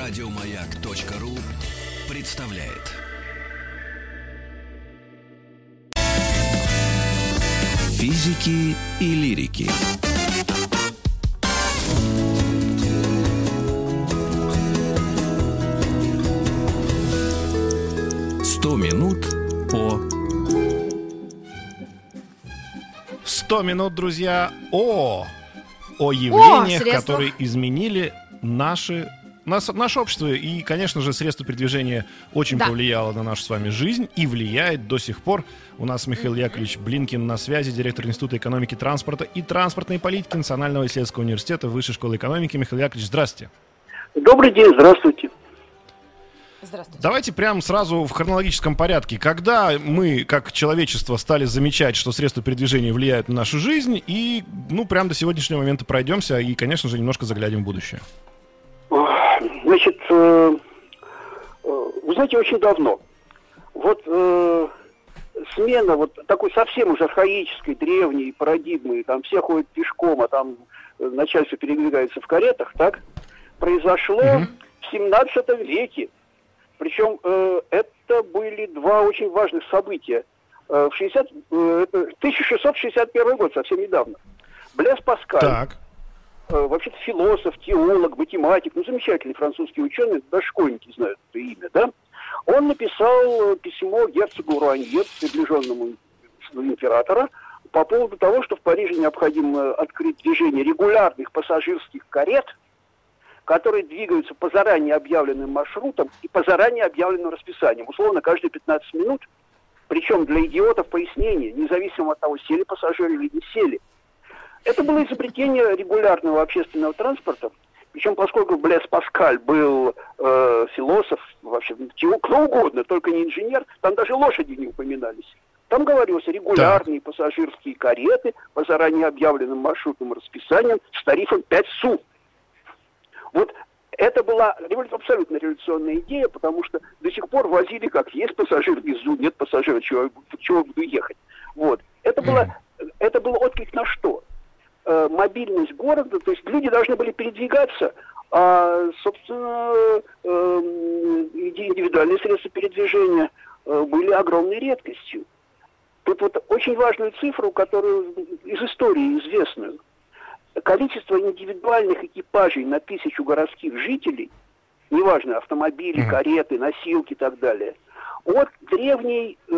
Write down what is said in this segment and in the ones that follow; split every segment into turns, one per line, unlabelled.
Радиомаяк.ру представляет. Физики и лирики. Сто минут по
100 минут, друзья, о, о явлениях,
средствах.
которые изменили наши, нас, наше общество. И, конечно же, средство передвижения очень
Да.
повлияло на нашу с вами жизнь и влияет до сих пор. У нас Михаил Яковлевич Блинкин на связи, директор Института экономики транспорта и транспортной политики Национального исследовательского университета Высшей школы экономики. Михаил Яковлевич, здравствуйте.
Добрый день, здравствуйте.
Здравствуйте.
Давайте прямо сразу в хронологическом порядке. Когда мы, как человечество, стали замечать, что средства передвижения влияют на нашу жизнь, и, ну, прям до сегодняшнего момента пройдемся и, конечно же, немножко заглянем в будущее.
Значит, э, э, вы знаете, очень давно. Вот э, смена вот такой совсем уже архаической, древней парадигмы, там все ходят пешком, а там э, начальство передвигается в каретах, так, произошло
Мгм.
в 17 веке. Причем э, это были два очень важных события. Э, в 60, э, это 1661 год, совсем недавно. Блес Паскаль,
Так.
Э, вообще-то философ, теолог, математик, ну, замечательный французский ученый, даже школьники знают это имя, да? Он написал письмо герцогу Руанье, приближенному императора, по поводу того, что в Париже необходимо открыть движение регулярных пассажирских карет, которые двигаются по заранее объявленным маршрутам и по заранее объявленным расписаниям, условно, каждые 15 минут. Причем для идиотов пояснение, независимо от того, сели пассажиры или не сели. Это было изобретение регулярного общественного транспорта. Причем, поскольку Блес Паскаль был э, философ, вообще, чего, кто угодно, только не инженер, там даже лошади не упоминались. Там говорилось регулярные пассажирские кареты по заранее объявленным маршрутным расписаниям с тарифом 5 су. Вот это была абсолютно революционная идея, потому что до сих пор возили как есть пассажир внизу, нет пассажира, чего, чего буду ехать. Вот. Это было, это был отклик на что? Э, мобильность города, то есть люди должны были передвигаться, а, собственно, иди- индивидуальные средства передвижения э, были огромной редкостью. Тут вот очень важную цифру, которую из истории известную. Количество индивидуальных экипажей на тысячу городских жителей, неважно, автомобили, кареты, носилки и так далее, от древней э,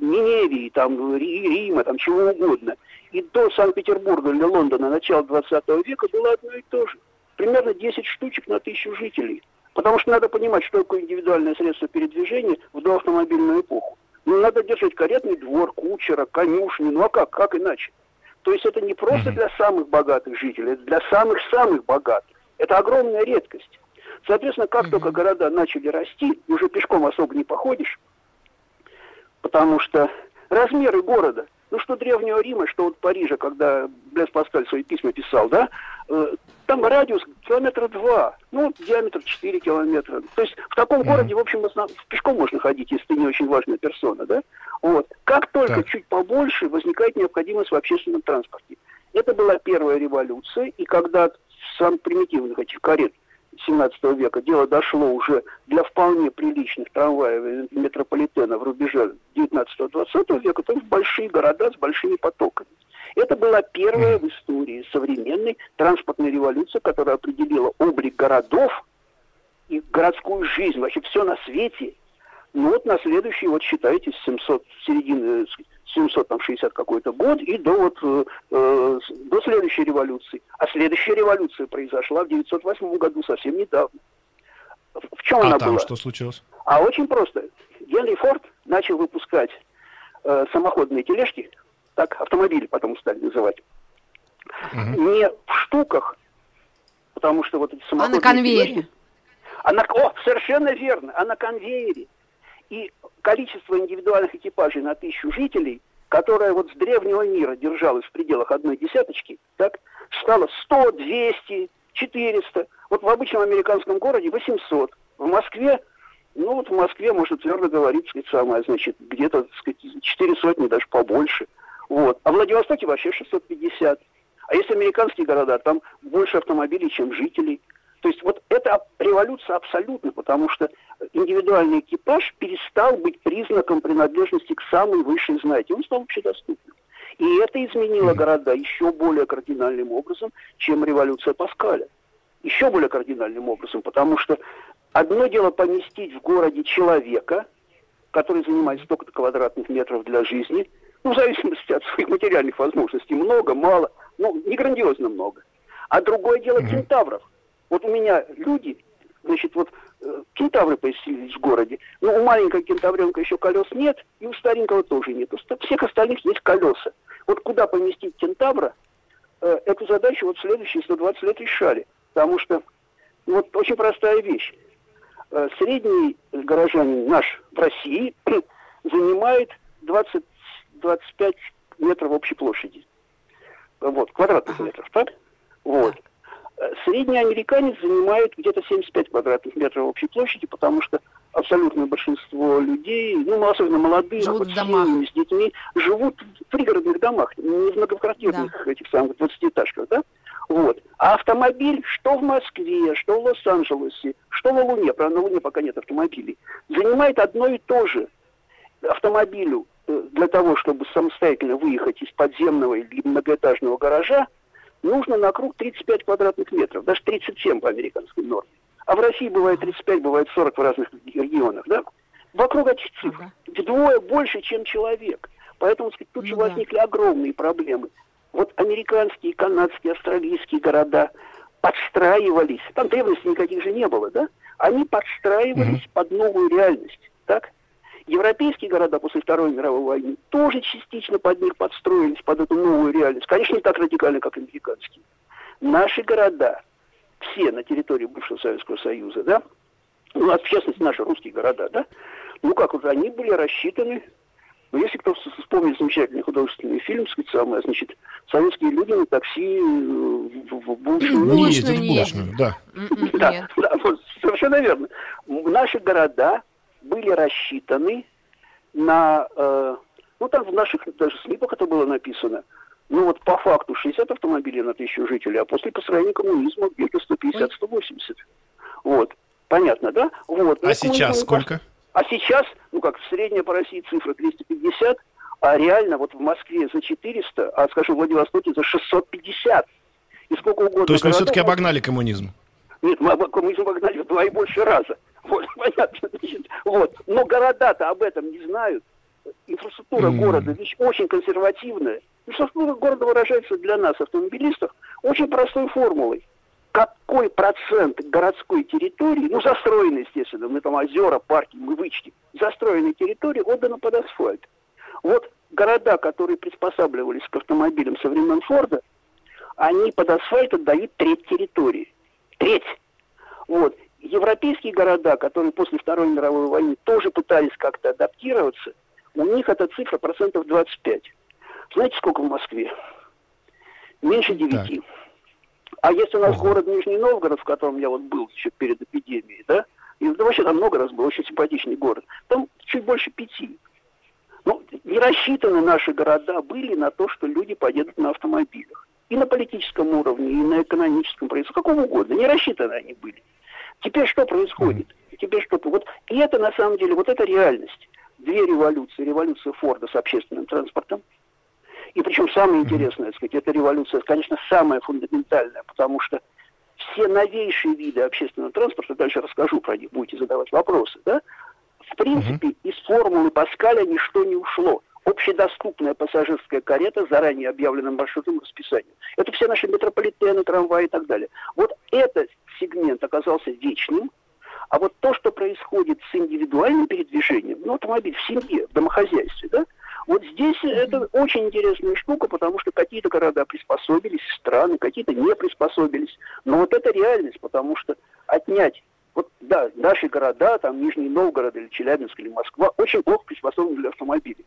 Ниневии, там, Ри- Рима, там, чего угодно, и до Санкт-Петербурга или Лондона начала 20 века было одно и то же. Примерно 10 штучек на тысячу жителей. Потому что надо понимать, что такое индивидуальное средство передвижения в доавтомобильную эпоху. Ну, надо держать каретный двор, кучера, конюшни, ну а как, как иначе? То есть это не просто для самых богатых жителей, это для самых-самых богатых. Это огромная редкость. Соответственно, как только города начали расти, уже пешком особо не походишь, потому что размеры города, ну что Древнего Рима, что вот Парижа, когда Блес Паскаль свои письма писал, да, э, там радиус километра два, ну, диаметр 4 километра. То есть в таком
Мгм.
городе, в общем, пешком можно ходить, если ты не очень важная персона, да. Вот. Как только
Так.
чуть побольше, возникает необходимость в общественном транспорте. Это была первая революция, и когда с самых примитивных этих карет 17 века дело дошло уже для вполне приличных трамваев метрополитена в рубеже 19-20 века, то есть большие города с большими потоками. Это была первая в истории современной транспортной революции, которая определила облик городов и городскую жизнь, вообще все на свете. Ну вот на следующий, вот считайте, с 700, с середины, с 760 какой-то год и до вот э, э, до следующей революции. А следующая революция произошла в 908 году, совсем недавно. В, в чем
А
она
там
была?
что случилось?
А очень просто. Генри Форд начал выпускать э, самоходные тележки, так автомобили потом стали называть,
Мгм.
не в штуках, потому что вот эти
А
самоходные
на конвейере.
тележки- а на, о, совершенно верно, а на конвейере. И количество индивидуальных экипажей на тысячу жителей, которое вот с древнего мира держалось в пределах одной десяточки, так, стало 100, 200, 400. Вот в обычном американском городе 800. В Москве, ну вот в Москве, можно твердо говорить, сказать, самое, значит, где-то, так сказать, 4 сотни, даже побольше. Вот. А в Владивостоке вообще 650. А если американские города, там больше автомобилей, чем жителей. То есть вот это революция абсолютно, потому что индивидуальный экипаж перестал быть признаком принадлежности к самой высшей знати. Он стал общедоступным. И это изменило города еще более кардинальным образом, чем революция Паскаля. Еще более кардинальным образом, потому что одно дело поместить в городе человека, который занимает столько-то квадратных метров для жизни, ну, в зависимости от своих материальных возможностей, много, мало, ну, не грандиозно много. А другое дело кентавров. Вот у меня люди, значит, вот э, кентавры поселились в городе, но у маленького кентавренка еще колес нет, и у старенького тоже нет. У всех остальных есть колеса. Вот куда поместить кентавра, э, эту задачу вот следующие 120 лет решали. Потому что ну, вот очень простая вещь. Э, средний горожанин наш в России занимает 20 25 метров общей площади. Вот, квадратных метров, так? Вот. Средний американец занимает где-то 75 квадратных метров общей площади, потому что абсолютное большинство людей, ну, особенно молодые, живут с семьями, с детьми, живут в пригородных домах, не в многоквартирных да. этих самых 20-этажках, да? Вот. А автомобиль, что в Москве, что в Лос-Анджелесе, что на Луне, правда, на Луне пока нет автомобилей, занимает одно и то же. Автомобилю Э, для того, чтобы самостоятельно выехать из подземного или многоэтажного гаража, нужно на круг 35 квадратных метров, даже 37 по американской норме. А в России бывает 35, бывает 40 в разных регионах, да? Вокруг этих цифр. Вдвое больше, чем человек. Поэтому, сказать, тут же ну, возникли огромные проблемы. Вот американские, канадские, австралийские города подстраивались, там древности никаких же не было, да? Они подстраивались mm-hmm. под новую реальность, так? Европейские города после Второй мировой войны тоже частично под них подстроились, под эту новую реальность. Конечно, не так радикально, как американские. Наши города, все на территории бывшего Советского Союза, да, ну, а в частности, наши русские города, да, ну, как уже, они были рассчитаны ну, если кто вспомнит замечательный художественный фильм, сказать, самое, значит, советские люди на такси э, в, в булочную.
Не ездят в булочную, да.
Да, да, вот, совершенно верно. Наши города были рассчитаны на, э, ну там в наших даже СНИПах это было написано, ну вот по факту 60 автомобилей на тысячу жителей, а после построения коммунизма где-то 150-180. Вот. Понятно, да? Вот.
А сейчас сколько?
А сейчас, ну как, средняя по России цифра 350, а реально вот в Москве за 400, а, скажем, в Владивостоке за 650. И сколько угодно.
То есть мы все-таки обогнали коммунизм?
Нет, мы коммунизм обогнали в два и больше раза. Вот, понятно. Значит, вот. Но города-то об этом не знают. Инфраструктура mm. города вещь очень консервативная. Инфраструктура города выражается для нас, автомобилистов, очень простой формулой. Какой процент городской территории, ну, застроенной, естественно, мы там озера, парки, мы вычтем, застроенной территории отдано под асфальт. Вот города, которые приспосабливались к автомобилям со времен Форда, они под асфальт отдают треть территории. Треть. Вот европейские города, которые после Второй мировой войны тоже пытались как-то адаптироваться, у них эта цифра процентов 25. Знаете, сколько в Москве? Меньше 9. А если у нас город Нижний Новгород, в котором я вот был еще перед эпидемией, да, и да, вообще там много раз был, очень симпатичный город, там чуть больше пяти. Ну, не рассчитаны наши города были на то, что люди поедут на автомобилях. И на политическом уровне, и на экономическом, каком угодно. Не рассчитаны они были. Теперь что происходит? Теперь что? Вот, и это на самом деле, вот это реальность. Две революции. Революция Форда с общественным транспортом. И причем самое интересное, так сказать, эта революция, конечно, самая фундаментальная, потому что все новейшие виды общественного транспорта, дальше расскажу про них, будете задавать вопросы, да, в принципе, из формулы Паскаля ничто не ушло. Общедоступная пассажирская карета с заранее объявленным маршрутом расписанием. Это все наши метрополитены, трамваи и так далее. Вот этот сегмент оказался вечным, а вот то, что происходит с индивидуальным передвижением, ну, автомобиль в семье, в домохозяйстве, да, вот здесь это очень интересная штука, потому что какие-то города приспособились, страны, какие-то не приспособились. Но вот это реальность, потому что отнять вот, да, наши города, там, Нижний Новгород или Челябинск или Москва, очень плохо приспособлены для автомобилей.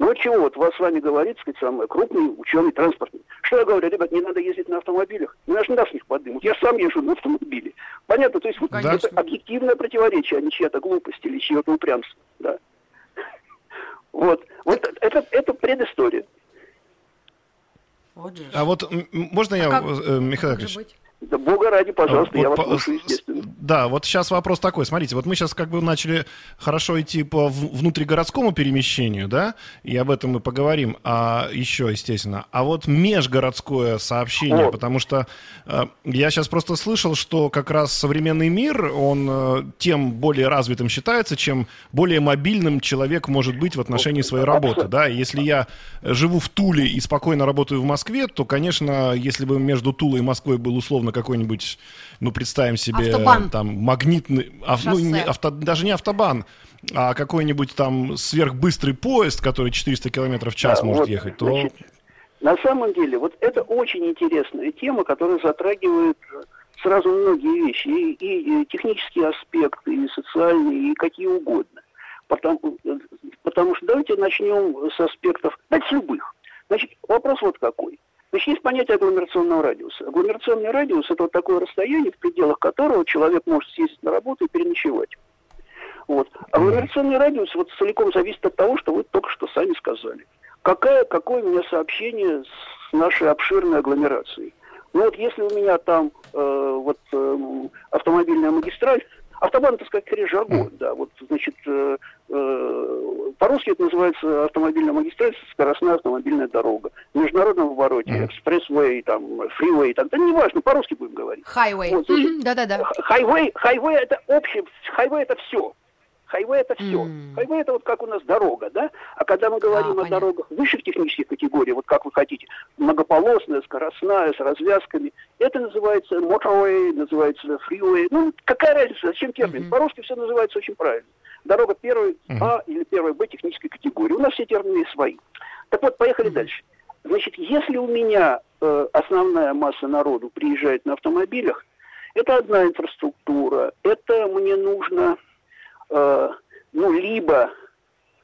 Ну вот чего, вот вас с вами говорит, сказать, самый крупный ученый транспортный. Что я говорю, ребят, не надо ездить на автомобилях. Ну, же не даст них подымут. Я сам езжу на автомобиле. Понятно? То есть вот это объективное противоречие, а не чья-то глупость или чье-то упрямство. Да. Вот. Вот это, это предыстория.
Вот же. А вот можно я, а как... Э, Михаил Яковлевич,
Да бога ради, пожалуйста, вот, я вас слушаю, естественно.
Да, вот сейчас вопрос такой. Смотрите, вот мы сейчас как бы начали хорошо идти по внутригородскому перемещению, да, и об этом мы поговорим, а еще, естественно. А вот межгородское сообщение, О. потому что э, я сейчас просто слышал, что как раз современный мир, он э, тем более развитым считается, чем более мобильным человек может быть в отношении своей работы, да. Если я живу в Туле и спокойно работаю в Москве, то, конечно, если бы между Тулой и Москвой был условно условно какой-нибудь, ну, представим себе,
автобан.
там, магнитный, ав, ну, не, авто, даже не автобан, а какой-нибудь там сверхбыстрый поезд, который 400 километров в час да, может вот, ехать, то... Значит,
на самом деле, вот это очень интересная тема, которая затрагивает сразу многие вещи, и, и, и технические аспекты, и социальные, и какие угодно. Потому, потому что давайте начнем с аспектов, да, с любых. Значит, вопрос вот какой. Значит, есть понятие агломерационного радиуса. Агломерационный радиус – это вот такое расстояние, в пределах которого человек может съездить на работу и переночевать. Вот. Агломерационный радиус вот целиком зависит от того, что вы только что сами сказали. Какая, какое у меня сообщение с нашей обширной агломерацией? Ну вот если у меня там э, вот э, автомобильная магистраль, Автобан, так сказать, скорее жаргон, да. Вот, значит, э, э, по-русски это называется автомобильная магистраль, скоростная автомобильная дорога. В международном обороте, mm-hmm. expressway, там, freeway, так, да неважно, по-русски будем говорить.
Хайвей. Вот, да-да-да.
Хайвей, хайвей это общее, хайвей это все. Хайвей это все. Mm. Хайвей это вот как у нас дорога, да? А когда мы говорим а, о понятно. дорогах высших технических категорий, вот как вы хотите, многополосная, скоростная, с развязками, это называется motorway, называется freeway. Ну, какая разница, зачем термин? Mm-hmm. По-русски все называется очень правильно. Дорога первой mm-hmm. А или первой Б технической категории. У нас все термины свои. Так вот, поехали mm-hmm. дальше. Значит, если у меня э, основная масса народу приезжает на автомобилях, это одна инфраструктура, это мне нужно ну, либо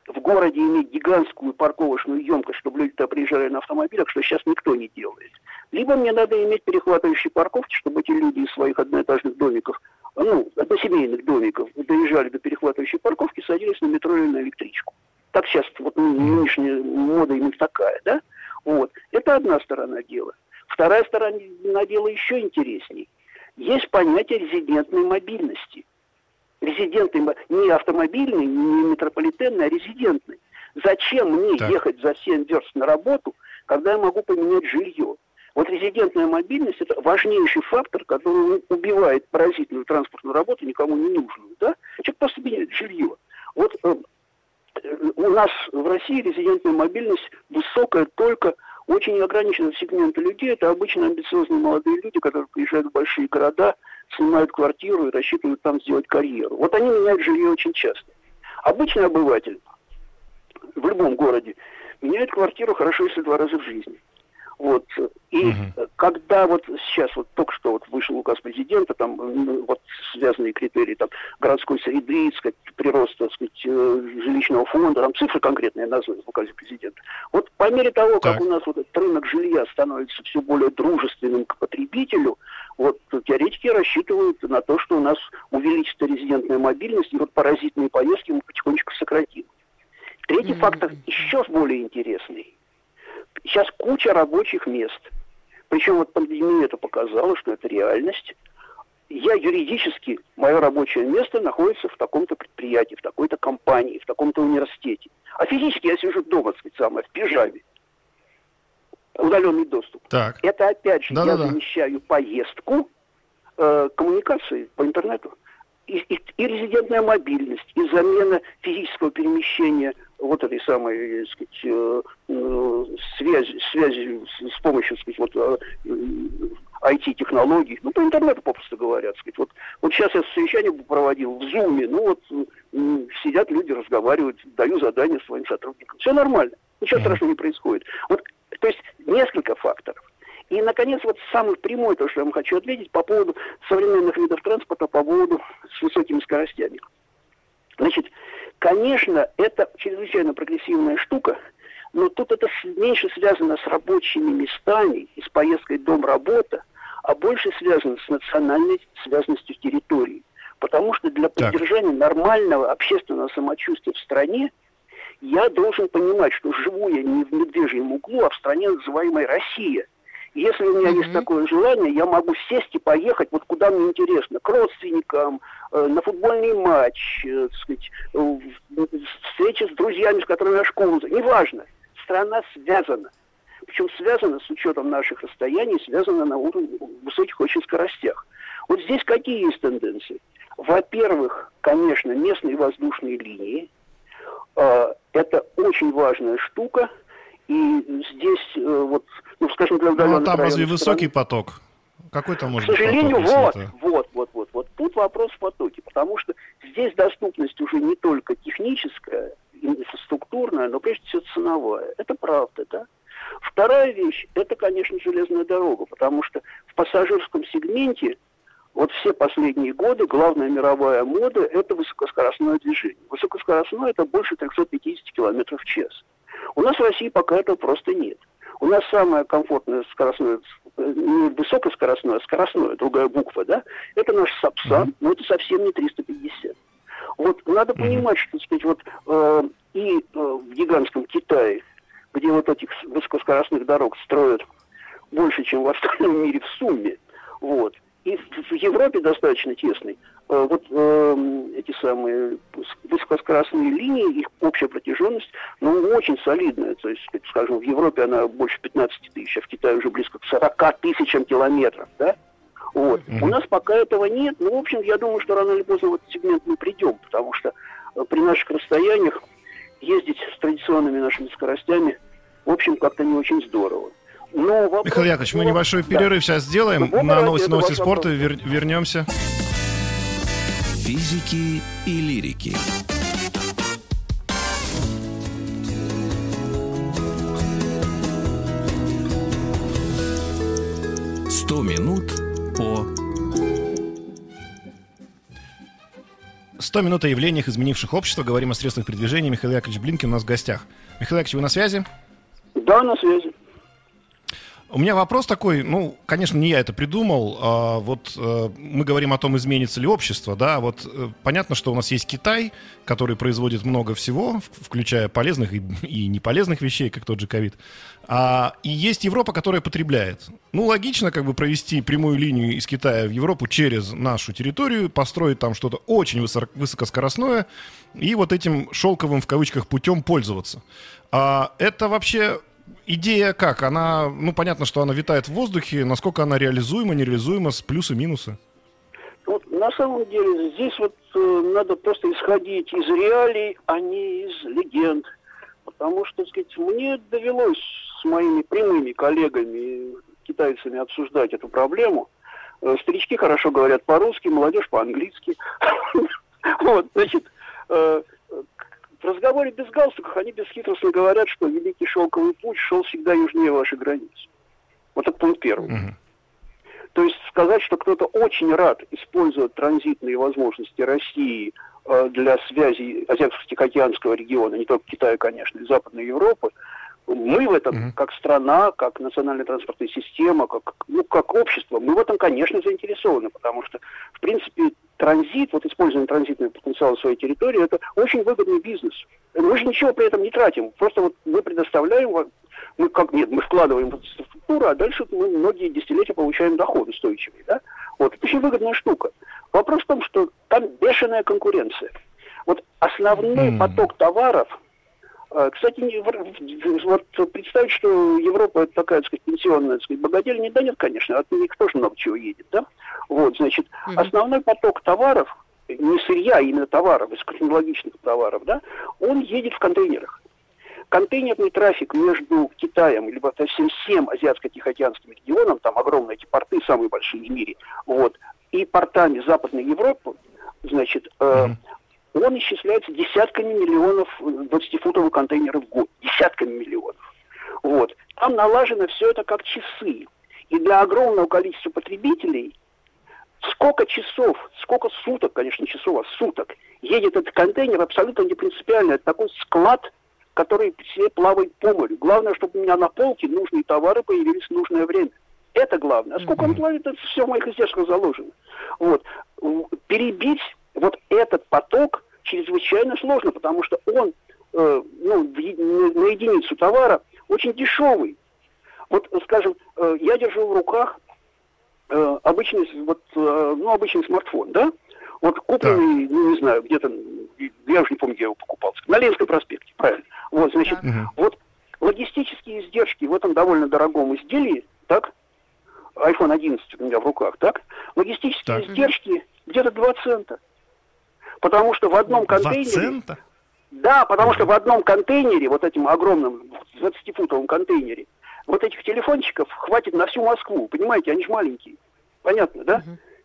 в городе иметь гигантскую парковочную емкость, чтобы люди туда приезжали на автомобилях, что сейчас никто не делает. Либо мне надо иметь перехватывающие парковки, чтобы эти люди из своих одноэтажных домиков, ну, односемейных домиков, доезжали до перехватывающей парковки, садились на метро или на электричку. Так сейчас вот ну, нынешняя мода именно такая, да? Вот. Это одна сторона дела. Вторая сторона дела еще интересней. Есть понятие резидентной мобильности – резидентный, не автомобильный, не метрополитенный, а резидентный. Зачем мне так. ехать за 7 верст на работу, когда я могу поменять жилье? Вот резидентная мобильность – это важнейший фактор, который убивает паразитную транспортную работу, никому не нужную. Да? Человек просто меняет жилье. Вот э, у нас в России резидентная мобильность высокая только очень ограниченного сегмента людей. Это обычно амбициозные молодые люди, которые приезжают в большие города – снимают квартиру и рассчитывают там сделать карьеру. Вот они меняют жилье очень часто. Обычный обыватель в любом городе меняет квартиру хорошо, если два раза в жизни. Вот. И угу. когда вот сейчас, вот только что вот вышел указ президента, там вот связанные критерии там, городской среды, сказать, прироста сказать, э, жилищного фонда, там цифры конкретные названы в указе президента. Вот по мере того, так. как у нас вот этот рынок жилья становится все более дружественным к потребителю, вот теоретики рассчитывают на то, что у нас увеличится резидентная мобильность, и вот паразитные поездки мы потихонечку сократим. Третий mm-hmm. фактор еще более интересный. Сейчас куча рабочих мест. Причем вот пандемия это показала, что это реальность. Я юридически, мое рабочее место находится в таком-то предприятии, в такой-то компании, в таком-то университете. А физически я сижу дома, так сказать, самое, в пижаме удаленный доступ. Так. Это опять же да, я замещаю поездку э, коммуникации по интернету. И, и, и резидентная мобильность, и замена физического перемещения вот этой самой, так сказать, э, э, связи, связи с, помощью, так сказать, вот, э, IT-технологий, ну, по интернету, попросту говоря, так сказать. Вот, вот сейчас я совещание проводил в Зуме, ну, вот э, сидят люди, разговаривают, даю задания своим сотрудникам. Все нормально, ничего страшного не происходит. Вот то есть несколько факторов. И, наконец, вот самый прямой, то, что я вам хочу ответить по поводу современных видов транспорта, по поводу с высокими скоростями. Значит, конечно, это чрезвычайно прогрессивная штука, но тут это меньше связано с рабочими местами и с поездкой дом-работа, а больше связано с национальной связанностью территории. Потому что для поддержания так. нормального общественного самочувствия в стране – я должен понимать, что живу я не в медвежьем углу, а в стране, называемой Россия. Если у меня mm-hmm. есть такое желание, я могу сесть и поехать вот куда мне интересно, к родственникам, э, на футбольный матч, э, так сказать, э, встречи с друзьями, с которыми я школу. Неважно, страна связана. Причем связана с учетом наших расстояний, связана на уровне высоких очень скоростях. Вот здесь какие есть тенденции? Во-первых, конечно, местные воздушные линии. Э, это очень важная штука – и здесь, э, вот, ну, скажем, для
удаленных Ну, там разве высокий поток? Какой там может
быть К сожалению, поток, вот, вот, вот, вот, вот. Тут вопрос в потоке, потому что здесь доступность уже не только техническая, инфраструктурная, но прежде всего ценовая. Это правда, да? Вторая вещь, это, конечно, железная дорога, потому что в пассажирском сегменте вот все последние годы главная мировая мода – это высокоскоростное движение. Высокоскоростное – это больше 350 км в час. У нас в России пока этого просто нет. У нас самое комфортное скоростное, не высокоскоростное, а скоростное, другая буква, да, это наш Сапсан, но это совсем не 350. Вот надо понимать, что, так сказать, вот э, и э, в гигантском Китае, где вот этих высокоскоростных дорог строят больше, чем в остальном мире в сумме, вот, и в Европе достаточно тесный. Э, вот э, эти самые высокоскоростные линии, их общая протяженность, ну, очень солидная. То есть, скажем, в Европе она больше 15 тысяч, а в Китае уже близко к 40 тысячам километров, да? Вот. Mm-hmm. У нас пока этого нет. Ну, в общем, я думаю, что рано или поздно в этот сегмент мы придем, потому что э, при наших расстояниях ездить с традиционными нашими скоростями, в общем, как-то не очень здорово.
Но вопрос, Михаил Яковлевич, мы небольшой перерыв да. сейчас сделаем. На новости, новости спорта вер, вернемся.
Физики и лирики. Сто минут по
100 минут о явлениях, изменивших общество. Говорим о средствах передвижения. Михаил Яковлевич Блинкин у нас в гостях. Михаил Яковлевич, вы на связи?
Да, на связи.
У меня вопрос такой, ну, конечно, не я это придумал, а вот э, мы говорим о том, изменится ли общество, да, вот э, понятно, что у нас есть Китай, который производит много всего, включая полезных и, и неполезных вещей, как тот же ковид, а, и есть Европа, которая потребляет. Ну, логично как бы провести прямую линию из Китая в Европу через нашу территорию, построить там что-то очень высоко, высокоскоростное и вот этим шелковым в кавычках путем пользоваться. А это вообще идея как? Она, ну, понятно, что она витает в воздухе. Насколько она реализуема, нереализуема, с плюсы, минусы?
Вот, на самом деле, здесь вот э, надо просто исходить из реалий, а не из легенд. Потому что, так сказать, мне довелось с моими прямыми коллегами, китайцами, обсуждать эту проблему. Э, старички хорошо говорят по-русски, молодежь по-английски. Вот, значит, э, в разговоре без галстуков они бесхитростно говорят, что Великий Шелковый путь шел всегда южнее вашей границы. Вот это пункт первый. Угу. То есть сказать, что кто-то очень рад использовать транзитные возможности России э, для связи Азиатско-Тихоокеанского региона, не только Китая, конечно, и Западной Европы, мы в этом, mm как страна, как национальная транспортная система, как, ну, как общество, мы в этом, конечно, заинтересованы, потому что, в принципе, транзит, вот использование транзитного потенциала своей территории, это очень выгодный бизнес. Мы же ничего при этом не тратим. Просто вот мы предоставляем, мы как нет, мы вкладываем в инфраструктуру, а дальше мы многие десятилетия получаем доход устойчивый. Да? Вот, это очень выгодная штука. Вопрос в том, что там бешеная конкуренция. Вот основной mm. поток товаров, кстати, вот представить, что Европа это такая, так сказать, пенсионная, так сказать, богадельня, да нет, конечно, от них тоже много чего едет, да? Вот, значит, mm-hmm. основной поток товаров, не сырья, а именно товаров, высокотехнологичных товаров, да, он едет в контейнерах. Контейнерный трафик между Китаем или совсем всем Азиатско-Тихоокеанским регионом, там огромные эти порты, самые большие в мире, вот, и портами Западной Европы, значит, mm-hmm. Э, он исчисляется десятками миллионов 20-футовых контейнеров в год. Десятками миллионов. Вот. Там налажено все это как часы. И для огромного количества потребителей Сколько часов, сколько суток, конечно, часов, а суток едет этот контейнер, абсолютно не принципиально. Это такой склад, который все плавает по морю. Главное, чтобы у меня на полке нужные товары появились в нужное время. Это главное. А сколько он плавит, это все в моих издержках заложено. Вот. Перебить вот этот поток чрезвычайно сложно, потому что он э, ну, на единицу товара очень дешевый. Вот, скажем, э, я держу в руках э, обычный, вот, э, ну, обычный смартфон, да? Вот купленный, ну, не знаю, где-то, я уже не помню, где я его покупал, на Ленинском проспекте, правильно. Вот, значит,
Так.
вот логистические издержки в этом довольно дорогом изделии, так, iPhone 11 у меня в руках, так, логистические
Так.
издержки где-то 2 цента. Потому что в одном контейнере...
цента?
Да, потому что в одном контейнере, вот этим огромном 20-футовом контейнере, вот этих телефончиков хватит на всю Москву. Понимаете, они же маленькие. Понятно, да?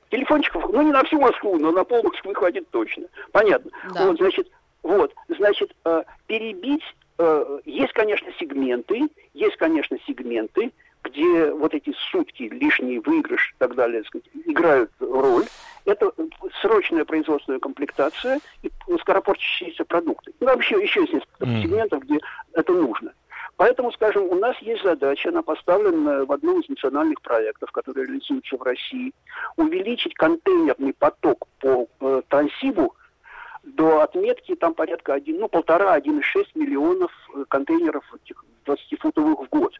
Телефончиков, ну не на всю Москву, но на пол Москвы хватит точно. Понятно.
Да.
Вот, значит, вот, значит, э, перебить, э, есть, конечно, сегменты, есть, конечно, сегменты, где вот эти сутки, лишний выигрыш и так далее, так сказать, играют роль. Это срочная производственная комплектация и скоропортящиеся продукты. Ну, вообще еще есть несколько
Мгм.
сегментов, где это нужно. Поэтому, скажем, у нас есть задача, она поставлена в одном из национальных проектов, который реализуется в России, увеличить контейнерный поток по э, Транссибу до отметки там порядка 1, ну, полтора-1,6 миллионов э, контейнеров этих 20-футовых в год.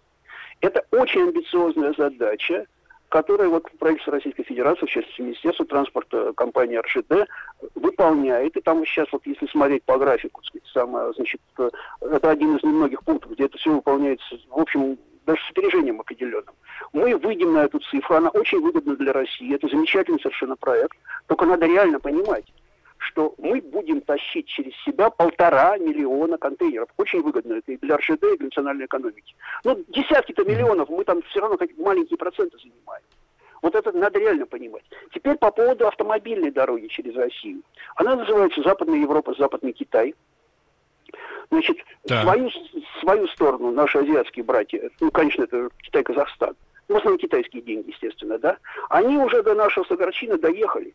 Это очень амбициозная задача, которая вот правительство Российской Федерации, в частности, Министерство транспорта, компания РЖД, выполняет. И там сейчас, вот если смотреть по графику, самое, значит, э, это один из немногих пунктов, где это все выполняется, в общем, даже с опережением определенным. Мы выйдем на эту цифру, она очень выгодна для России, это замечательный совершенно проект, только надо реально понимать, что мы будем тащить через себя полтора миллиона контейнеров. Очень выгодно это и для РЖД, и для национальной экономики. Ну, десятки-то миллионов мы там все равно как маленькие проценты занимаем. Вот это надо реально понимать. Теперь по поводу автомобильной дороги через Россию. Она называется Западная Европа, Западный Китай. Значит,
Так.
свою, свою сторону наши азиатские братья, ну, конечно, это Китай-Казахстан, ну, в основном китайские деньги, естественно, да, они уже до нашего Сагарчина доехали.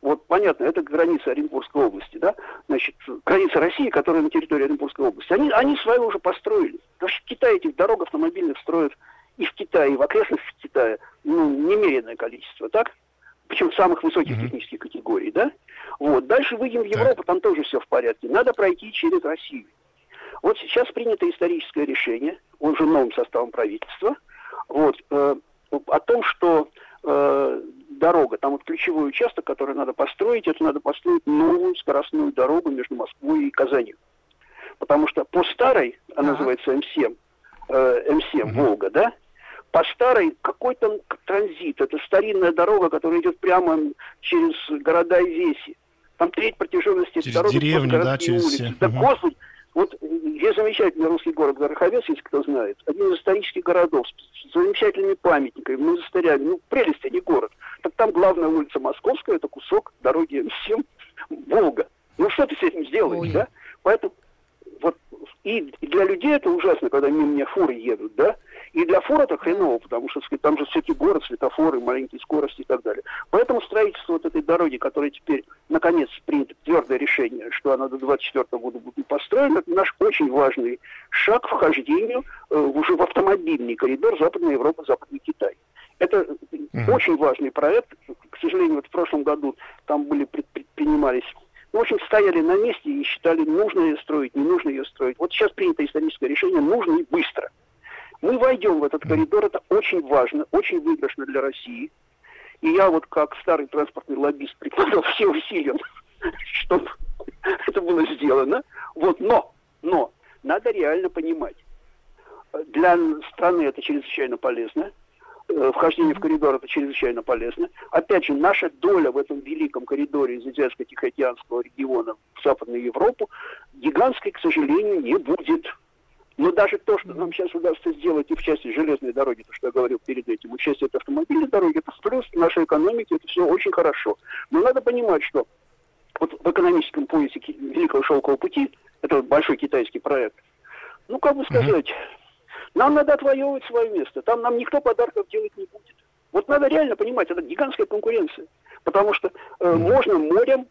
Вот понятно, это граница Оренбургской области, да, значит, граница России, которая на территории Оренбургской области. Они, они свою уже построили. Потому что в Китае этих дорог автомобильных строят и в Китае, и в окрестностях Китая, ну, немеренное количество, так? Причем самых высоких
Мгм.
технических категорий, да? Вот. Дальше выйдем в Европу, там тоже все в порядке. Надо пройти через Россию. Вот сейчас принято историческое решение, уже новым составом правительства, вот, э, о том, что э, дорога, там вот ключевой участок, который надо построить, это надо построить новую скоростную дорогу между Москвой и Казанью. Потому что по старой, она называется М7, э, М7 Волга, да, по старой какой-то транзит. Это старинная дорога, которая идет прямо через города и веси. Там треть протяженности
Через
дороги
деревни, да, через
улицы.
все.
Да, господи, вот есть замечательный русский город Гороховец, если кто знает. Один из исторических городов с замечательными памятниками, монастырями. Ну, прелесть, а не город. Так там главная улица Московская, это кусок дороги М7, Волга. Ну, что ты с этим сделаешь,
Ой.
да? Поэтому вот и для людей это ужасно, когда мимо меня фуры едут, да? И для фур это хреново, потому что сказать, там же все-таки город, светофоры, маленькие скорости и так далее. Поэтому строительство вот этой дороги, которая теперь, наконец, принято твердое решение, что она до 24 года будет построена, это наш очень важный шаг к вхождению э, уже в автомобильный коридор Западная Европа, Западный Китай. Это
Мгм.
очень важный проект. К сожалению, вот в прошлом году там были пред- предпринимались ну, в общем, стояли на месте и считали, нужно ее строить, не нужно ее строить. Вот сейчас принято историческое решение, нужно и быстро. Мы войдем в этот коридор, это очень важно, очень выигрышно для России. И я вот как старый транспортный лоббист прикладывал все усилия, чтобы это было сделано. Вот, но, но, надо реально понимать, для страны это чрезвычайно полезно, вхождение в коридор это чрезвычайно полезно. Опять же, наша доля в этом великом коридоре из Азиатско-Тихоокеанского региона в Западную Европу гигантской, к сожалению, не будет. Но даже то, что нам сейчас удастся сделать и в части железной дороги, то, что я говорил перед этим, и в части автомобильной дороги, это плюс нашей экономике, это все очень хорошо. Но надо понимать, что вот в экономическом поясе Великого Шелкового пути, это большой китайский проект, ну, как бы сказать, нам надо отвоевывать свое место. Там нам никто подарков делать не будет. Вот надо реально понимать, это гигантская конкуренция. Потому что э, можно морем,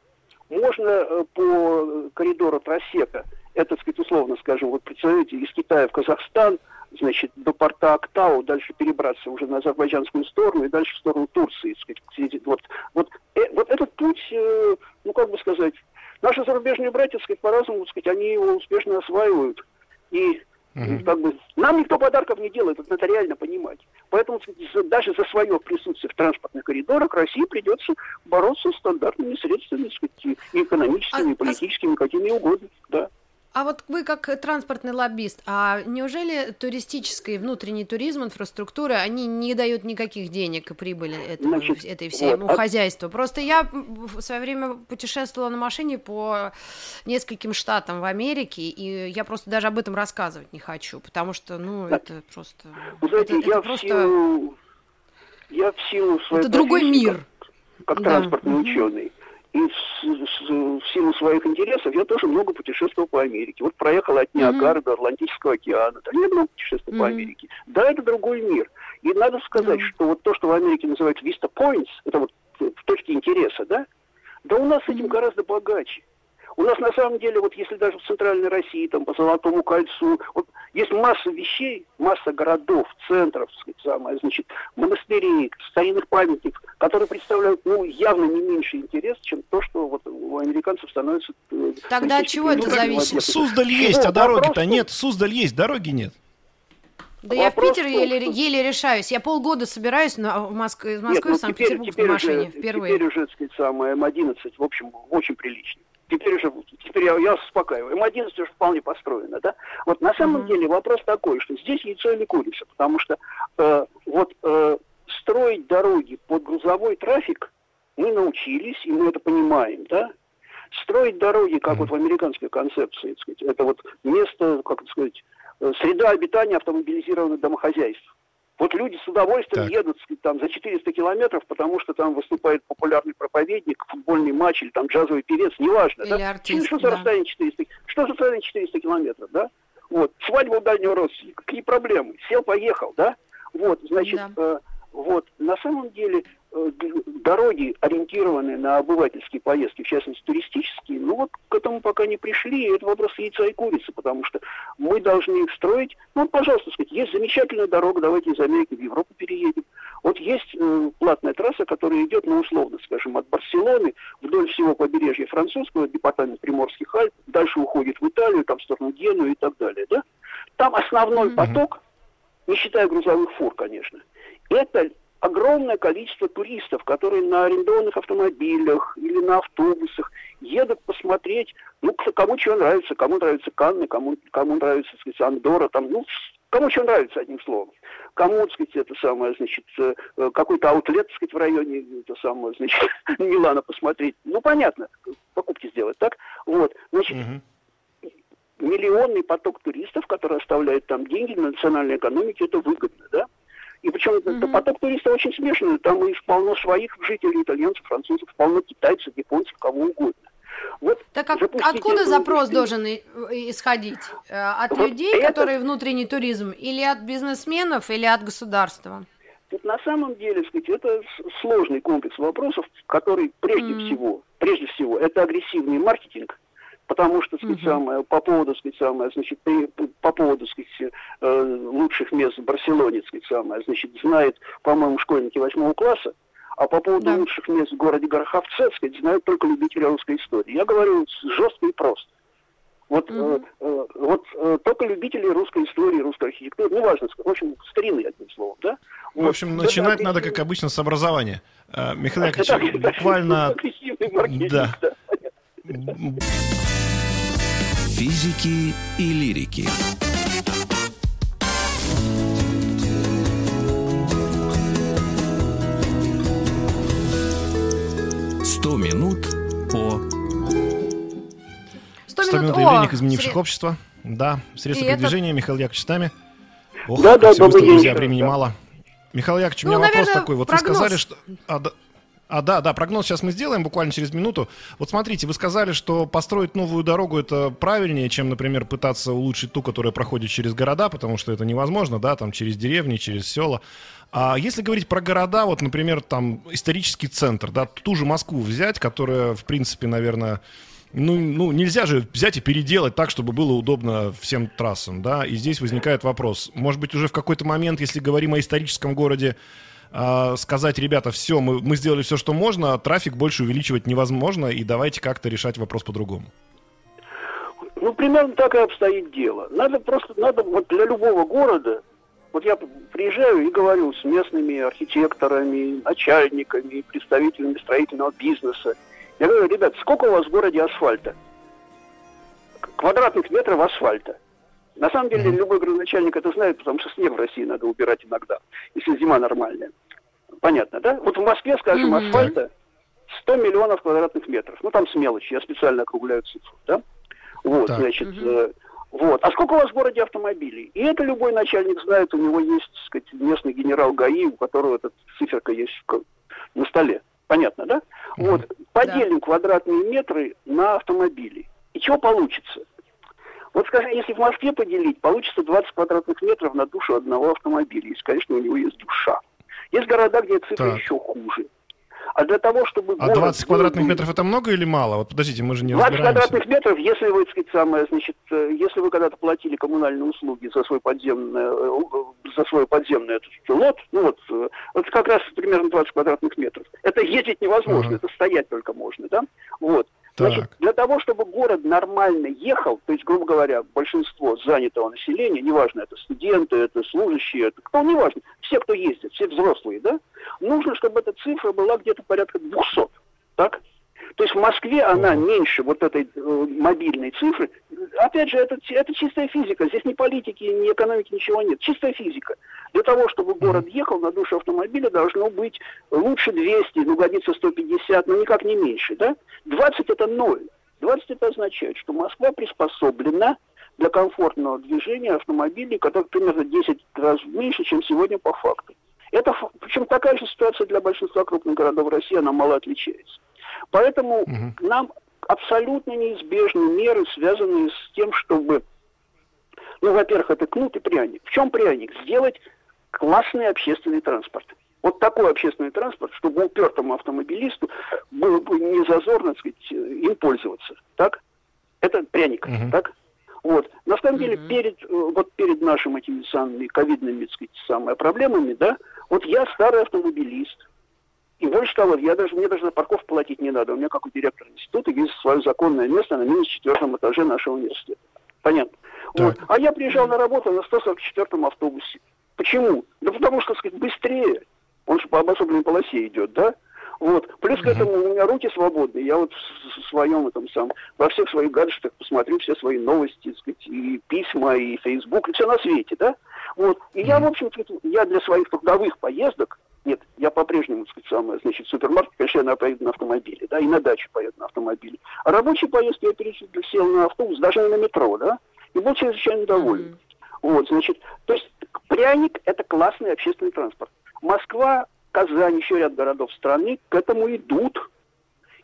можно э, по коридору Тросека, это, так сказать, условно скажем, вот представляете, из Китая в Казахстан, значит, до порта Актау, дальше перебраться уже на азербайджанскую сторону и дальше в сторону Турции. так сказать. Вот, вот, э, вот этот путь, э, ну, как бы сказать, наши зарубежные братья, так сказать, по-разному, так сказать, они его успешно осваивают. И Угу. Как бы, нам никто подарков не делает, это надо реально понимать. Поэтому даже за свое присутствие в транспортных коридорах России придется бороться стандартными средствами, сказать, и экономическими, а, и политическими, а... какими угодно. Да.
А вот вы как транспортный лоббист, а неужели туристический внутренний туризм, инфраструктура, они не дают никаких денег и прибыли этого, Значит, этой всему вот, хозяйству? Просто я в свое время путешествовала на машине по нескольким штатам в Америке, и я просто даже об этом рассказывать не хочу, потому что, ну,
да.
это просто...
Вы знаете,
это,
я,
это
в
просто...
силу, я в силу своей
Это другой мир.
Как, как да. транспортный ученый и в, в силу своих интересов я тоже много путешествовал по Америке. Вот проехал от Ниагара mm-hmm. до Атлантического океана. Там я много путешествовал mm-hmm. по Америке. Да, это другой мир. И надо сказать, mm-hmm. что вот то, что в Америке называют Vista Points, это вот в точке интереса, да, да у нас с этим гораздо богаче. У нас на самом деле, вот если даже в центральной России, там по Золотому кольцу, вот есть масса вещей, масса городов, центров, так сказать, самое, значит, монастырей, старинных памятников, которые представляют, ну, явно не меньше интерес, чем то, что вот у американцев становится...
Э, Тогда от чего это зависит?
Суздаль есть, а дороги-то нет. Суздаль есть, дороги нет.
Да Вопрос я в Питер еле, еле решаюсь. Я полгода собираюсь на, в Москве, из Москвы Нет, ну, в Санкт-Петербург на машине
уже,
впервые.
Теперь уже, так сказать, самое М11, в общем, очень прилично теперь уже, теперь я, я успокаиваю. М11 уже вполне построено, да. Вот на самом mm-hmm. деле вопрос такой, что здесь яйцо или курица, потому что э, вот э, строить дороги под грузовой трафик мы научились, и мы это понимаем, да. Строить дороги, как mm-hmm. вот в американской концепции, так сказать, это вот место, как это сказать, э, среда обитания автомобилизированных домохозяйств. Вот люди с удовольствием так. едут там за 400 километров, потому что там выступает популярный проповедник, футбольный матч или там джазовый певец, неважно.
Или
да?
артист,
что за расстояние 400? Что за расстояние 400 километров, да? Вот. Свадьба у дальнего родственника, какие проблемы? Сел, поехал, да? Вот, значит, да. Э, вот, на самом деле дороги, ориентированные на обывательские поездки, в частности туристические, ну вот к этому пока не пришли, и это вопрос яйца и курицы, потому что мы должны их строить. Ну, пожалуйста, сказать, есть замечательная дорога, давайте из Америки в Европу переедем. Вот есть э, платная трасса, которая идет, ну, условно, скажем, от Барселоны вдоль всего побережья французского, департамент Приморских Альп, дальше уходит в Италию, там в сторону Гену и так далее, да? Там основной mm-hmm. поток, не считая грузовых фур, конечно, это огромное количество туристов, которые на арендованных автомобилях или на автобусах едут посмотреть, ну, кому что нравится, кому нравится Канны, кому, кому нравится, так сказать, Андора, там, ну, кому что нравится, одним словом. Кому, так сказать, это самое, значит, э, какой-то аутлет, так сказать, в районе, это самое, значит, Милана посмотреть. Ну, понятно, покупки сделать, так? Вот, значит, угу. миллионный поток туристов, который оставляет там деньги на национальной экономике, это выгодно, да? И причем mm-hmm. поток туристов очень смешанный. Там и полно своих жителей, итальянцев, французов, полно китайцев, японцев, кого угодно.
Вот так как, откуда запрос должен исходить? Э, от вот людей, это... которые внутренний туризм, или от бизнесменов, или от государства?
Тут на самом деле, сказать, это сложный комплекс вопросов, который прежде mm. всего, прежде всего, это агрессивный маркетинг, потому что, сказать, угу. самое, по поводу, сказать, самое, значит, при, по поводу, сказать, э, лучших мест в Барселоне, сказать, самое, значит, знает, по-моему, школьники восьмого класса, а по поводу да. лучших мест в городе Гороховце, сказать, знают только любители русской истории. Я говорю жестко и просто. Вот, угу. э, э, вот э, только любители русской истории, русской архитектуры, ну важно, в общем, старины, одним словом, да?
В общем, вот, начинать надо, как обычно, с образования. Э, Михаил Яковлевич, буквально... Да.
Физики и лирики. Сто минут по...
Сто минут явлениях изменивших Сред... общество. Да, средства и передвижения, это... Михаил Яковлевич с нами.
Ох, да, да,
добрый день. Друзья, времени да. мало. Михаил Яковлевич, у меня ну, вопрос наверное, такой. Вот прогноз. вы сказали, что... А, да, а, да, да, прогноз сейчас мы сделаем буквально через минуту. Вот смотрите, вы сказали, что построить новую дорогу это правильнее, чем, например, пытаться улучшить ту, которая проходит через города, потому что это невозможно, да, там через деревни, через села. А если говорить про города, вот, например, там исторический центр, да, ту же Москву взять, которая, в принципе, наверное, ну, ну, нельзя же взять и переделать так, чтобы было удобно всем трассам, да, и здесь возникает вопрос. Может быть, уже в какой-то момент, если говорим о историческом городе, э, сказать, ребята, все, мы, мы сделали все, что можно, трафик больше увеличивать невозможно, и давайте как-то решать вопрос по-другому.
Ну, примерно так и обстоит дело. Надо просто, надо вот для любого города, вот я приезжаю и говорю с местными архитекторами, начальниками, представителями строительного бизнеса. Я говорю, ребят, сколько у вас в городе асфальта? Квадратных метров асфальта. На самом деле, любой градоначальник это знает, потому что снег в России надо убирать иногда, если зима нормальная. Понятно, да? Вот в Москве, скажем, mm-hmm. асфальта 100 миллионов квадратных метров. Ну, там с мелочи, я специально округляю цифру, да? Вот, так. значит, угу. э, вот. А сколько у вас в городе автомобилей? И это любой начальник знает, у него есть, так сказать, местный генерал ГАИ, у которого эта циферка есть на столе. Понятно, да? Угу. Вот. Поделим да. квадратные метры на автомобили. И чего получится? Вот скажем, если в Москве поделить, получится 20 квадратных метров на душу одного автомобиля. Если, конечно, у него есть душа. Есть города, где цифра так. еще хуже. А для того, чтобы...
А 20 квадратных был... метров это много или мало? Вот подождите, мы же не 20
квадратных метров, если вы, так сказать, самое, значит, э, если вы когда-то платили коммунальные услуги за свой подземный, э, за свой подземный этот лот, ну вот, э, вот как раз примерно 20 квадратных метров. Это ездить невозможно, uh-huh. это стоять только можно, да? Вот. Значит, для того, чтобы город нормально ехал, то есть, грубо говоря, большинство занятого населения, неважно, это студенты, это служащие, это кто, неважно, все, кто ездит, все взрослые, да, нужно, чтобы эта цифра была где-то порядка 200, так? То есть в Москве она меньше вот этой э, мобильной цифры. Опять же, это, это чистая физика. Здесь ни политики, ни экономики, ничего нет. Чистая физика. Для того, чтобы город ехал на душе автомобиля, должно быть лучше 200, ну, годится 150, но никак не меньше, да? 20 это ноль. 20 это означает, что Москва приспособлена для комфортного движения автомобилей, которые примерно 10 раз меньше, чем сегодня по факту. Это, причем такая же ситуация для большинства крупных городов России, она мало отличается. Поэтому угу. нам абсолютно неизбежны меры, связанные с тем, чтобы, ну, во-первых, это кнут и пряник. В чем пряник? Сделать классный общественный транспорт. Вот такой общественный транспорт, чтобы упертому автомобилисту было бы не зазорно, так сказать, им пользоваться. Так? Это пряник, угу. так? Вот. На самом деле, перед, э, вот перед нашими этими самыми ковидными, так сказать, самыми проблемами, да, вот я старый автомобилист, и больше того, я даже, мне даже за парковку платить не надо. У меня, как у директора института, есть свое законное место на минус четвертом этаже нашего университета. Понятно? Вот. А я приезжал на работу на 144-м автобусе. Почему? Да потому что, так сказать, быстрее. Он же по обособленной полосе идет, да? Вот. Плюс к этому у меня руки свободные. Я вот в своем этом сам, во всех своих гаджетах посмотрю все свои новости, так сказать, и письма, и Facebook, и все на свете, да? Вот. И я, в общем я для своих трудовых поездок нет, я по-прежнему, так сказать, самое, значит, в супермаркет, конечно, я поеду на автомобиле, да, и на дачу поеду на автомобиле. А рабочий поездки я пересел сел на автобус, даже не на метро, да, и был чрезвычайно доволен. Mm-hmm. Вот, значит, то есть пряник – это классный общественный транспорт. Москва, Казань, еще ряд городов страны к этому идут.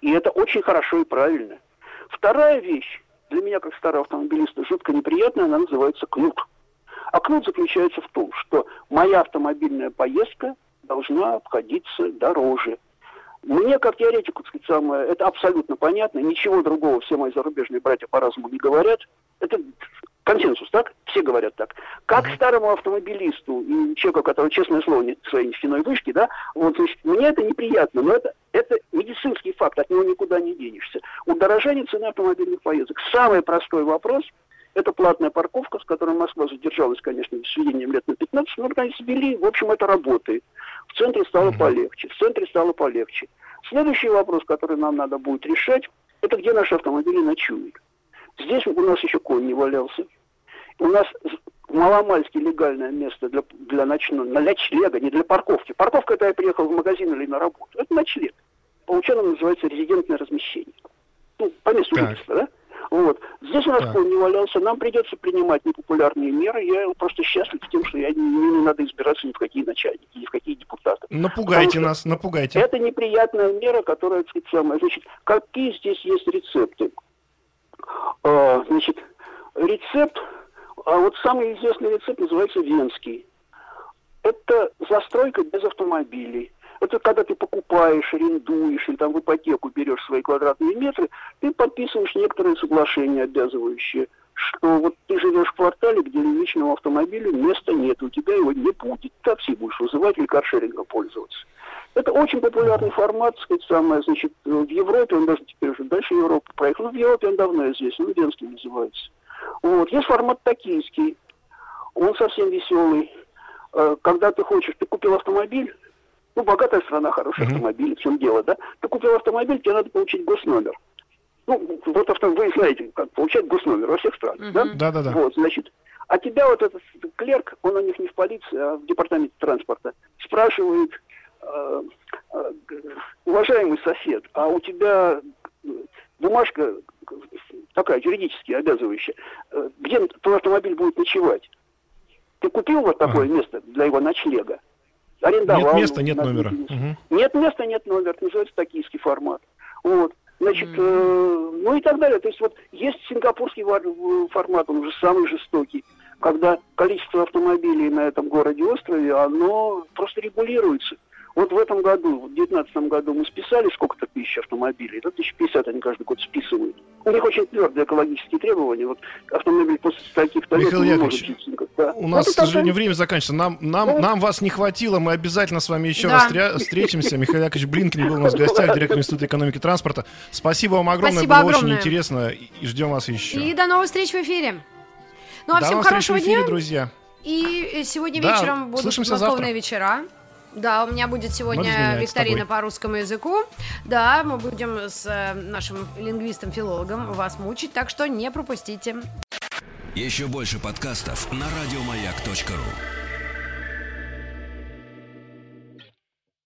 И это очень хорошо и правильно. Вторая вещь, для меня, как старого автомобилиста, жутко неприятная, она называется кнут. А кнут заключается в том, что моя автомобильная поездка должна обходиться дороже. Мне, как теоретику, сказать, самое, это абсолютно понятно. Ничего другого все мои зарубежные братья по разуму не говорят. Это консенсус, так? Все говорят так. Как старому автомобилисту и человеку, который, честное слово, не своей нефтяной вышки, да, вот, значит, мне это неприятно, но это, это медицинский факт, от него никуда не денешься. Удорожание цены автомобильных поездок. Самый простой вопрос – это платная парковка, с которой Москва задержалась, конечно, с введением лет на 15, но наконец ввели, в общем, это работает. В центре стало полегче, в центре стало полегче. Следующий вопрос, который нам надо будет решать, это где наши автомобили ночуют. Здесь у нас еще конь не валялся. У нас маломальски легальное место для, для ночного, на ночлега, не для парковки. Парковка это я приехал в магазин или на работу. Это ночлег. По ученому называется резидентное размещение. Ну, по месту жительства, да? Вот. Здесь у нас да. не валялся, нам придется принимать непопулярные меры. Я просто счастлив тем, что я не, не надо избираться ни в какие начальники, ни в какие депутаты.
Напугайте нас, напугайте.
Это неприятная мера, которая, так самая. Значит, какие здесь есть рецепты? А, значит, рецепт, а вот самый известный рецепт называется венский. Это застройка без автомобилей. Это когда ты покупаешь, арендуешь или там в ипотеку берешь свои квадратные метры, ты подписываешь некоторые соглашения обязывающие, что вот ты живешь в квартале, где личного автомобиля места нет, у тебя его не будет. Такси будешь вызывать или каршерингом пользоваться. Это очень популярный формат, сказать, самое, значит, в Европе, он даже теперь уже дальше Европы проехал, но в Европе он давно известен, Венский называется. Вот. Есть формат токийский. Он совсем веселый. Э, когда ты хочешь, ты купил автомобиль, ну, богатая страна, хороший uh-huh. автомобиль, в чем дело, да? Ты купил автомобиль, тебе надо получить госномер. Ну, вот авто, вы знаете, как получать госномер во всех странах, uh-huh. да?
Да-да-да.
Вот, значит, а тебя вот этот клерк, он у них не в полиции, а в департаменте транспорта, спрашивает, э, э, уважаемый сосед, а у тебя бумажка такая юридически обязывающая, э, где твой автомобиль будет ночевать? Ты купил вот такое ага. место для его ночлега?
Арендовал? Нет места, нет номера. Угу.
Нет места, нет номера. Это называется токийский формат. Вот. Значит, mm. э, ну и так далее. То есть вот есть сингапурский формат, он уже самый жестокий, когда количество автомобилей на этом городе-острове, оно просто регулируется. Вот в этом году, в 2019 году мы списали сколько-то тысяч автомобилей, до 1050 они каждый год списывают. У них очень твердые экологические требования. Вот автомобиль после таких-то
лет Михаил Яковлевич, да. у нас, вот к сожалению, время заканчивается. Нам, нам, да. нам вас не хватило, мы обязательно с вами еще да. раз встретимся. Михаил Яковлевич Блинкин был у нас в гостях, директор Института экономики и транспорта. Спасибо вам огромное,
Спасибо
было
огромное.
очень интересно, и ждем вас еще.
И до новых встреч в эфире. Ну а
до
всем хорошего
эфире,
дня.
друзья.
И сегодня да, вечером будут подмосковные вечера. Да, у меня будет сегодня викторина по русскому языку. Да, мы будем с э, нашим лингвистом-филологом вас мучить, так что не пропустите.
Еще больше подкастов на радиомаяк.ру